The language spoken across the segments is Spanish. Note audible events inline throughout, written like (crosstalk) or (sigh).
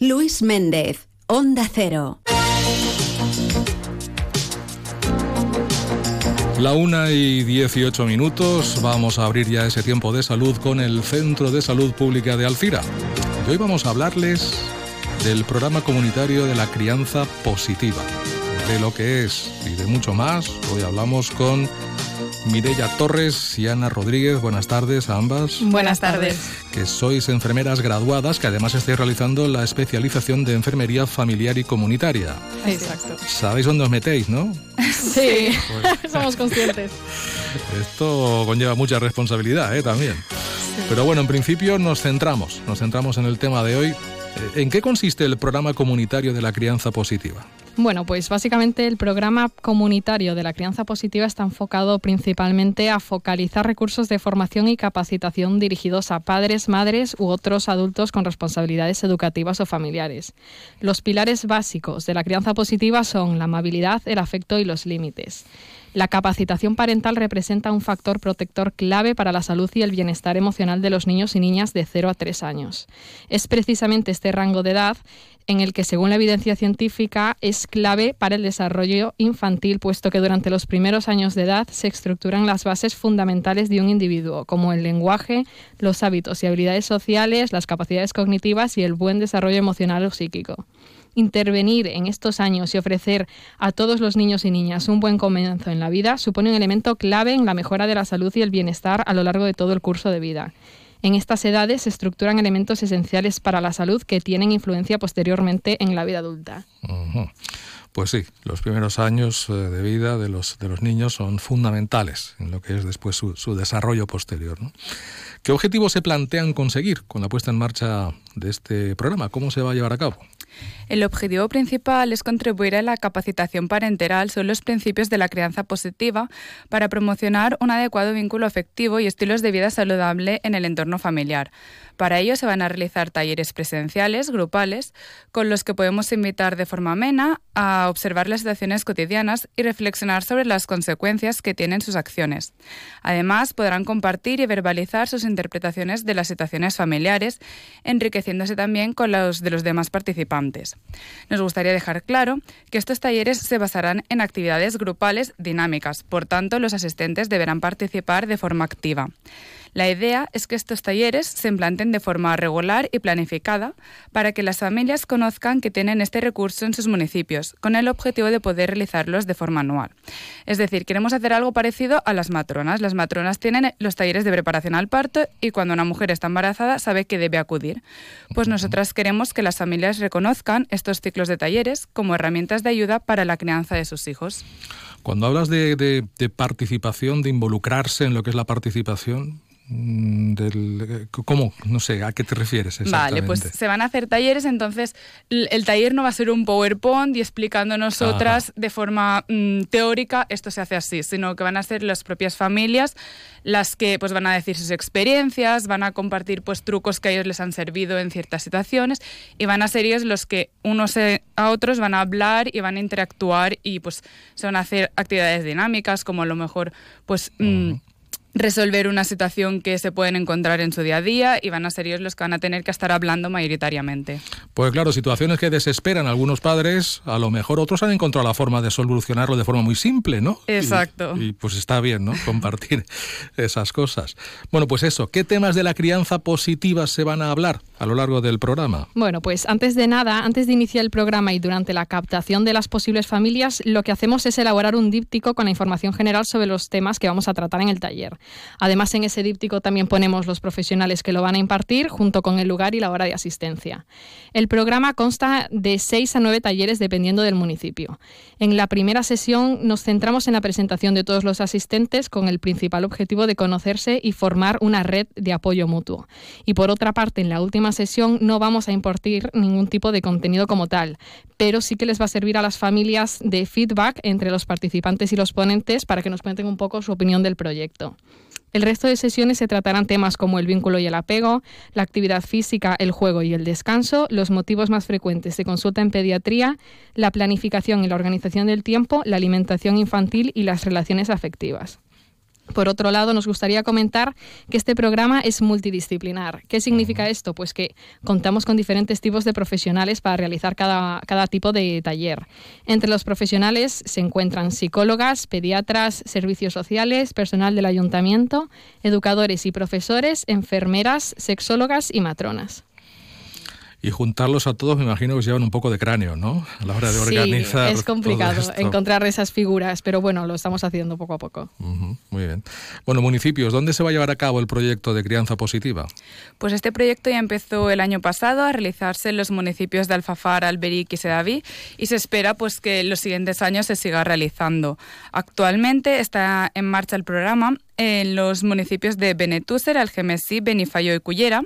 Luis Méndez, Onda Cero. La una y 18 minutos, vamos a abrir ya ese tiempo de salud con el Centro de Salud Pública de Alcira. Y hoy vamos a hablarles del programa comunitario de la crianza positiva, de lo que es y de mucho más. Hoy hablamos con Mireya Torres y Ana Rodríguez. Buenas tardes a ambas. Buenas tardes. Que sois enfermeras graduadas, que además estáis realizando la especialización de enfermería familiar y comunitaria. Exacto. Sabéis dónde os metéis, ¿no? (laughs) Sí, somos conscientes. Esto conlleva mucha responsabilidad, ¿eh? También. Pero bueno, en principio nos centramos, nos centramos en el tema de hoy. ¿En qué consiste el programa comunitario de la crianza positiva? Bueno, pues básicamente el programa comunitario de la crianza positiva está enfocado principalmente a focalizar recursos de formación y capacitación dirigidos a padres, madres u otros adultos con responsabilidades educativas o familiares. Los pilares básicos de la crianza positiva son la amabilidad, el afecto y los límites. La capacitación parental representa un factor protector clave para la salud y el bienestar emocional de los niños y niñas de 0 a 3 años. Es precisamente este rango de edad en el que, según la evidencia científica, es clave para el desarrollo infantil, puesto que durante los primeros años de edad se estructuran las bases fundamentales de un individuo, como el lenguaje, los hábitos y habilidades sociales, las capacidades cognitivas y el buen desarrollo emocional o psíquico intervenir en estos años y ofrecer a todos los niños y niñas un buen comienzo en la vida supone un elemento clave en la mejora de la salud y el bienestar a lo largo de todo el curso de vida. En estas edades se estructuran elementos esenciales para la salud que tienen influencia posteriormente en la vida adulta. Pues sí, los primeros años eh, de vida de los, de los niños son fundamentales en lo que es después su, su desarrollo posterior. ¿Qué objetivos se plantean conseguir con la puesta en marcha de este programa? ¿Cómo se va a llevar a cabo? El objetivo principal es contribuir a la capacitación parental sobre los principios de la crianza positiva para promocionar un adecuado vínculo afectivo y estilos de vida saludable en el entorno familiar. Para ello se van a realizar talleres presenciales, grupales, con los que podemos invitar de forma amena a observar las situaciones cotidianas y reflexionar sobre las consecuencias que tienen sus acciones. Además, podrán compartir y verbalizar sus interpretaciones de las situaciones familiares, enriqueciéndose también con los de los demás participantes. Nos gustaría dejar claro que estos talleres se basarán en actividades grupales dinámicas, por tanto, los asistentes deberán participar de forma activa. La idea es que estos talleres se implanten de forma regular y planificada para que las familias conozcan que tienen este recurso en sus municipios, con el objetivo de poder realizarlos de forma anual. Es decir, queremos hacer algo parecido a las matronas. Las matronas tienen los talleres de preparación al parto y cuando una mujer está embarazada sabe que debe acudir. Pues nosotras queremos que las familias reconozcan estos ciclos de talleres como herramientas de ayuda para la crianza de sus hijos. Cuando hablas de, de participación, de involucrarse en lo que es la participación, del, ¿Cómo? No sé, ¿a qué te refieres Vale, pues se van a hacer talleres, entonces el taller no va a ser un PowerPoint y explicando nosotras de forma mm, teórica. Esto se hace así, sino que van a ser las propias familias las que pues van a decir sus experiencias, van a compartir pues trucos que a ellos les han servido en ciertas situaciones y van a ser ellos los que unos a otros van a hablar y van a interactuar y pues se van a hacer actividades dinámicas como a lo mejor pues... Mm, resolver una situación que se pueden encontrar en su día a día y van a ser ellos los que van a tener que estar hablando mayoritariamente. Pues claro, situaciones que desesperan a algunos padres, a lo mejor otros han encontrado la forma de solucionarlo de forma muy simple, ¿no? Exacto. Y, pues está bien, ¿no? Compartir (laughs) esas cosas. Bueno, pues eso, ¿qué temas de la crianza positiva se van a hablar a lo largo del programa? Bueno, pues antes de nada, antes de iniciar el programa y durante la captación de las posibles familias, lo que hacemos es elaborar un díptico con la información general sobre los temas que vamos a tratar en el taller. Además, en ese díptico también ponemos los profesionales que lo van a impartir, junto con el lugar y la hora de asistencia. El programa consta de seis a nueve talleres dependiendo del municipio. En la primera sesión nos centramos en la presentación de todos los asistentes con el principal objetivo de conocerse y formar una red de apoyo mutuo. Y por otra parte, en la última sesión no vamos a impartir ningún tipo de contenido como tal, pero sí que les va a servir a las familias de feedback entre los participantes y los ponentes para que nos cuenten un poco su opinión del proyecto. El resto de sesiones se tratarán temas como el vínculo y el apego, la actividad física, el juego y el descanso, los motivos más frecuentes de consulta en pediatría, la planificación y la organización del tiempo, la alimentación infantil y las relaciones afectivas. Por otro lado, nos gustaría comentar que este programa es multidisciplinar. ¿Qué significa esto? Pues que contamos con diferentes tipos de profesionales para realizar cada, cada, tipo de taller. Entre los profesionales se encuentran psicólogas, pediatras, servicios sociales, personal del ayuntamiento, educadores y profesores, enfermeras, sexólogas y matronas y juntarlos a todos me imagino que se llevan un poco de cráneo, ¿no? A la hora de organizar. Sí, es complicado encontrar esas figuras, pero bueno, lo estamos haciendo poco a poco. muy bien. Bueno, municipios, ¿dónde se va a llevar a cabo el proyecto de crianza positiva? Pues este proyecto ya empezó el año pasado a realizarse en los municipios de Alfafar, Alberic y Sedaví y se espera pues que en los siguientes años se siga realizando. Actualmente está en marcha el programa en los municipios de Benetúser, Algemesí, Benifayo y Cullera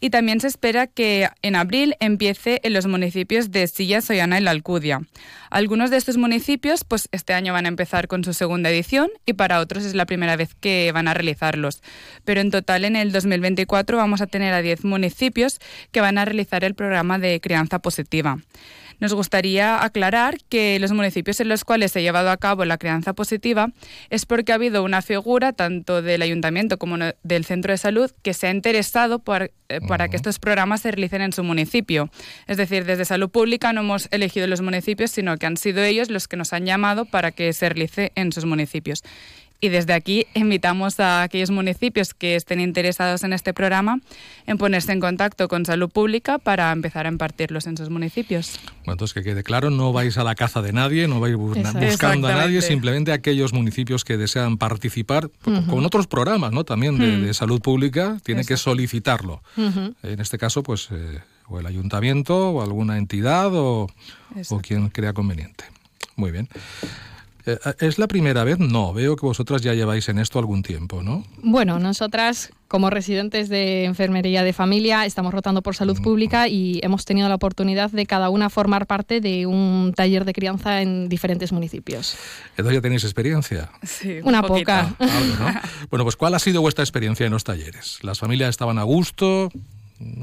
y también se espera que en abril empiece en los municipios de Silla, Soyana y La Alcudia. Algunos de estos municipios pues este año van a empezar con su segunda edición y para otros es la primera vez que van a realizarlos. Pero en total en el 2024 vamos a tener a 10 municipios que van a realizar el programa de crianza positiva. Nos gustaría aclarar que los municipios en los cuales se ha llevado a cabo la crianza positiva es porque ha habido una figura tanto del ayuntamiento como del centro de salud que se ha interesado eh, para que estos programas se realicen en su municipio. Es decir, desde salud pública no hemos elegido los municipios, sino que han sido ellos los que nos han llamado para que se realice en sus municipios. Y desde aquí invitamos a aquellos municipios que estén interesados en este programa en ponerse en contacto con Salud Pública para empezar a impartirlos en sus municipios. Bueno, entonces que quede claro, no vais a la caza de nadie, no vais buscando a nadie, simplemente aquellos municipios que desean participar con otros programas, ¿no? También de, salud pública, tienen que solicitarlo. En este caso, pues, eh, o el ayuntamiento o alguna entidad o, o quien crea conveniente. Muy bien. Eh, ¿Es la primera vez? No, veo que vosotras ya lleváis en esto algún tiempo, ¿no? Bueno, nosotras como residentes de enfermería de familia estamos rotando por salud pública y hemos tenido la oportunidad de cada una formar parte de un taller de crianza en diferentes municipios. ¿Entonces ya tenéis experiencia? Sí, una poca. Bueno, pues ¿cuál ha sido vuestra experiencia en los talleres? ¿Las familias estaban a gusto?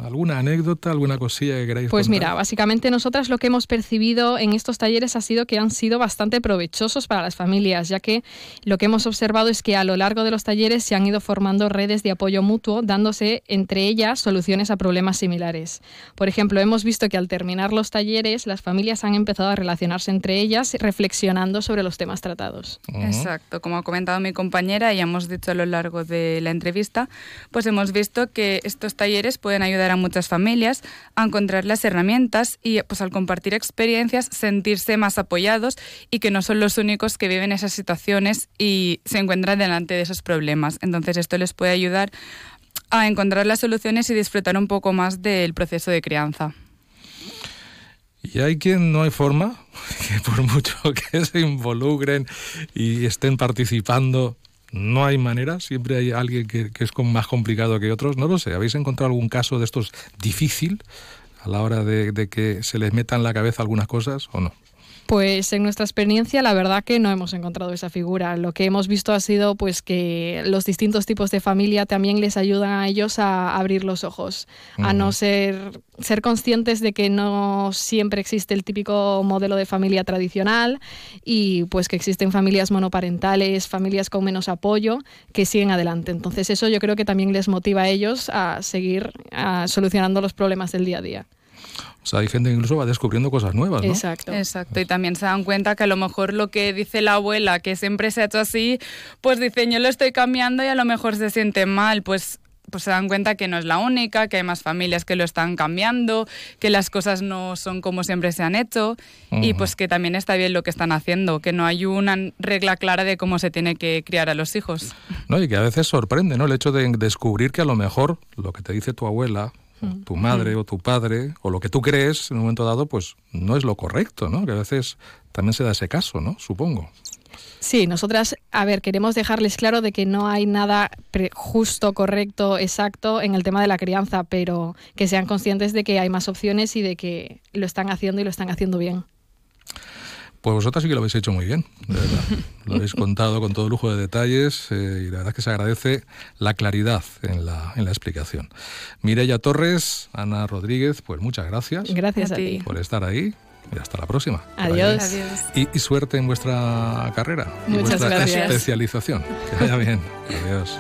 ¿Alguna anécdota, alguna cosilla que queráis Pues mira, básicamente nosotras lo que hemos percibido en estos talleres ha sido que han sido bastante provechosos para las familias, ya que lo que hemos observado es que a lo largo de los talleres se han ido formando redes de apoyo mutuo, dándose entre ellas soluciones a problemas similares. Por ejemplo, hemos visto que al terminar los talleres, las familias han empezado a relacionarse entre ellas, reflexionando sobre los temas tratados. Exacto, como ha comentado mi compañera y hemos dicho a lo largo de la entrevista, pues hemos visto que estos talleres pueden ayudar a muchas familias a encontrar las herramientas y pues al compartir experiencias sentirse más apoyados y que no son los únicos que viven esas situaciones y se encuentran delante de esos problemas. Entonces esto les puede ayudar a encontrar las soluciones y disfrutar un poco más del proceso de crianza. Y hay quien no hay forma, (laughs) que por mucho que se involucren y estén participando, no hay manera, siempre hay alguien que, es más complicado que otros, no lo sé. ¿Habéis encontrado algún caso de estos difícil a la hora de, que se les meta en la cabeza algunas cosas o no? Pues en nuestra experiencia la verdad que no hemos encontrado esa figura. Lo que hemos visto ha sido pues que los distintos tipos de familia también les ayudan a ellos a abrir los ojos, a no ser ser conscientes de que no siempre existe el típico modelo de familia tradicional y pues que existen familias monoparentales, familias con menos apoyo que siguen adelante. Entonces eso yo creo que también les motiva a ellos a seguir solucionando los problemas del día a día. O sea, hay gente que incluso va descubriendo cosas nuevas, ¿no? Exacto. Exacto. Y también se dan cuenta que a lo mejor lo que dice la abuela, que siempre se ha hecho así, pues dicen yo lo estoy cambiando y a lo mejor se siente mal. Pues pues se dan cuenta que no es la única, que hay más familias que lo están cambiando, que las cosas no son como siempre se han hecho y pues que también está bien lo que están haciendo, que no hay una regla clara de cómo se tiene que criar a los hijos. No, y que a veces sorprende, ¿no? El hecho de descubrir que a lo mejor lo que te dice tu abuela tu madre o tu padre, o lo que tú crees en un momento dado, pues no es lo correcto, ¿no? Que a veces también se da ese caso, ¿no? Supongo. Sí, nosotras, a ver, queremos dejarles claro de que no hay nada justo, correcto, exacto en el tema de la crianza, pero que sean conscientes de que hay más opciones y de que lo están haciendo y lo están haciendo bien. Pues vosotras sí que lo habéis hecho muy bien, de verdad. Lo habéis (laughs) contado con todo lujo de detalles eh, y la verdad es que se agradece la claridad en la, en la explicación. Mireya Torres, Ana Rodríguez, pues muchas gracias. Gracias a, ti. Por estar ahí y hasta la próxima. Adiós. Adiós. Y, y suerte en vuestra carrera, y Muchas vuestra gracias. especialización. Que vaya bien. (laughs) Adiós.